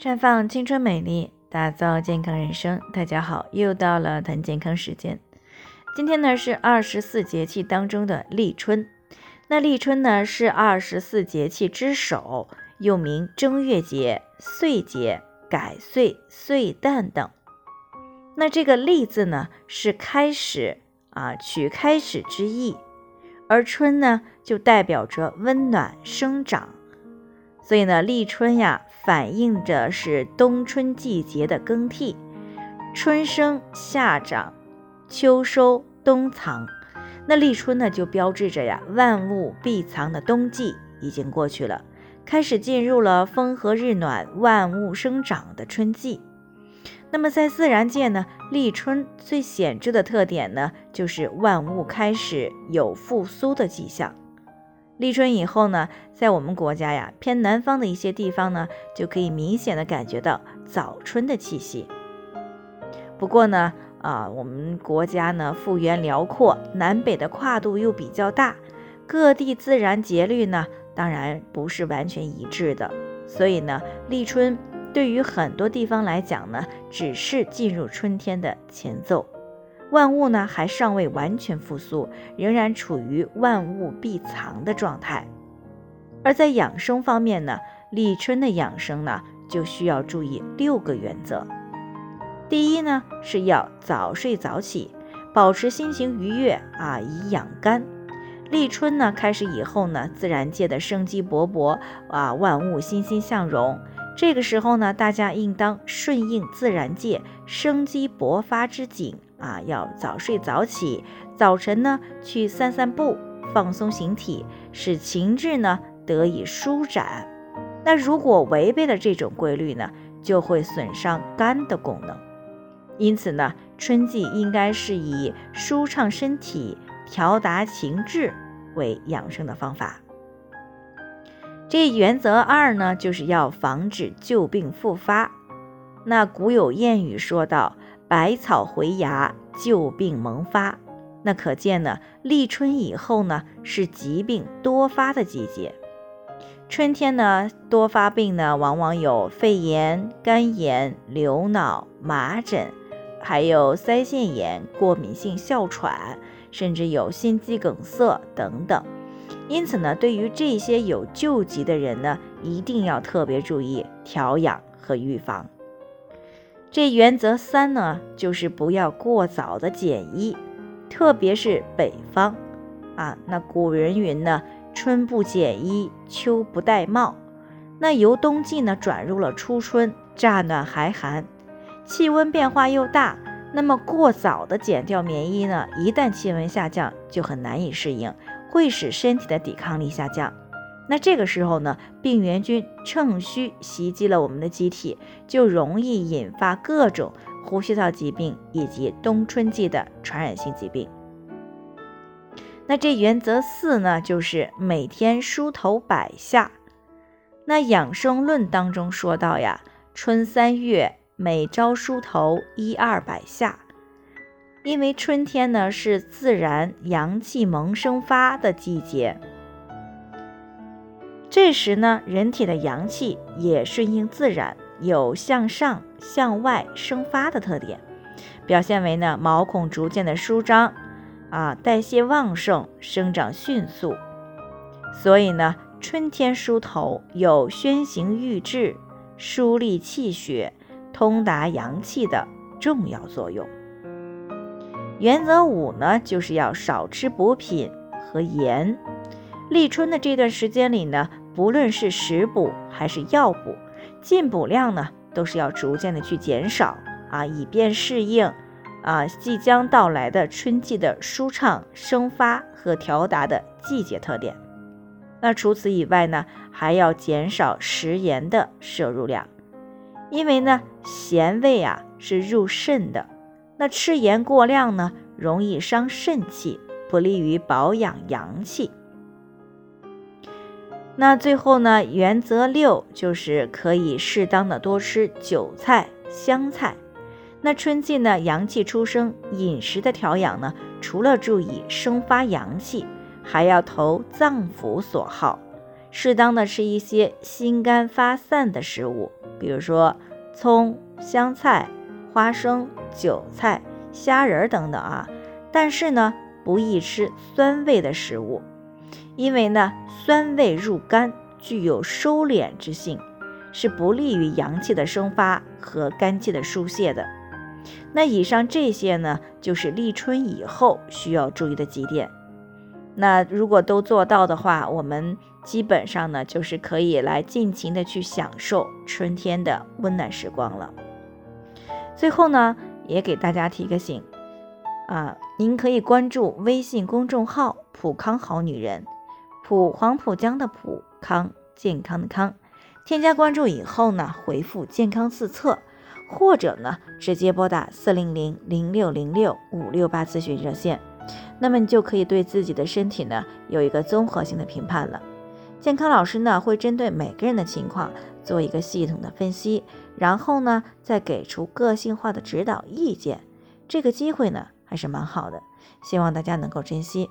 绽放青春美丽，打造健康人生。大家好，又到了谈健康时间。今天呢是二十四节气当中的立春。那立春呢是二十四节气之首，又名正月节、岁节、改岁、岁旦等。那这个立字呢是开始啊，取开始之意，而春呢就代表着温暖生长。所以呢，立春呀，反映着是冬春季节的更替，春生夏长，秋收冬藏。那立春呢，就标志着呀，万物闭藏的冬季已经过去了，开始进入了风和日暖、万物生长的春季。那么在自然界呢，立春最显著的特点呢，就是万物开始有复苏的迹象。立春以后呢，在我们国家呀偏南方的一些地方呢，就可以明显的感觉到早春的气息。不过呢，啊，我们国家呢幅员辽阔，南北的跨度又比较大，各地自然节律呢当然不是完全一致的，所以呢，立春对于很多地方来讲呢，只是进入春天的前奏。万物呢还尚未完全复苏，仍然处于万物闭藏的状态。而在养生方面呢，立春的养生呢就需要注意六个原则。第一呢是要早睡早起，保持心情愉悦啊，以养肝。立春呢开始以后呢，自然界的生机勃勃啊，万物欣欣向荣。这个时候呢，大家应当顺应自然界生机勃发之景。啊，要早睡早起，早晨呢去散散步，放松形体，使情志呢得以舒展。那如果违背了这种规律呢，就会损伤肝的功能。因此呢，春季应该是以舒畅身体、调达情志为养生的方法。这原则二呢，就是要防止旧病复发。那古有谚语说道。百草回芽，旧病萌发。那可见呢，立春以后呢，是疾病多发的季节。春天呢，多发病呢，往往有肺炎、肝炎、流脑、麻疹，还有腮腺炎、过敏性哮喘，甚至有心肌梗塞等等。因此呢，对于这些有旧疾的人呢，一定要特别注意调养和预防。这原则三呢，就是不要过早的减衣，特别是北方，啊，那古人云呢，春不减衣，秋不戴帽。那由冬季呢转入了初春，乍暖还寒，气温变化又大，那么过早的减掉棉衣呢，一旦气温下降，就很难以适应，会使身体的抵抗力下降。那这个时候呢，病原菌趁虚袭击了我们的机体，就容易引发各种呼吸道疾病以及冬春季的传染性疾病。那这原则四呢，就是每天梳头百下。那养生论当中说到呀，春三月每朝梳头一二百下，因为春天呢是自然阳气萌生发的季节。这时呢，人体的阳气也顺应自然，有向上、向外生发的特点，表现为呢毛孔逐渐的舒张，啊，代谢旺盛，生长迅速。所以呢，春天梳头有宣行郁滞、疏利气血、通达阳气的重要作用。原则五呢，就是要少吃补品和盐。立春的这段时间里呢。不论是食补还是药补，进补量呢，都是要逐渐的去减少啊，以便适应啊即将到来的春季的舒畅生发和调达的季节特点。那除此以外呢，还要减少食盐的摄入量，因为呢，咸味啊是入肾的，那吃盐过量呢，容易伤肾气，不利于保养阳气。那最后呢，原则六就是可以适当的多吃韭菜、香菜。那春季呢，阳气出生，饮食的调养呢，除了注意生发阳气，还要投脏腑所好，适当的吃一些心肝发散的食物，比如说葱、香菜、花生、韭菜、虾仁等等啊。但是呢，不宜吃酸味的食物，因为呢，酸味入肝，具有收敛之性，是不利于阳气的生发和肝气的疏泄的。那以上这些呢，就是立春以后需要注意的几点。那如果都做到的话，我们基本上呢，就是可以来尽情的去享受春天的温暖时光了。最后呢，也给大家提个醒。啊，您可以关注微信公众号“普康好女人”，普黄浦江的普康健康的康，添加关注以后呢，回复“健康自测”，或者呢，直接拨打四零零零六零六五六八咨询热线，那么你就可以对自己的身体呢有一个综合性的评判了。健康老师呢会针对每个人的情况做一个系统的分析，然后呢再给出个性化的指导意见。这个机会呢。还是蛮好的，希望大家能够珍惜。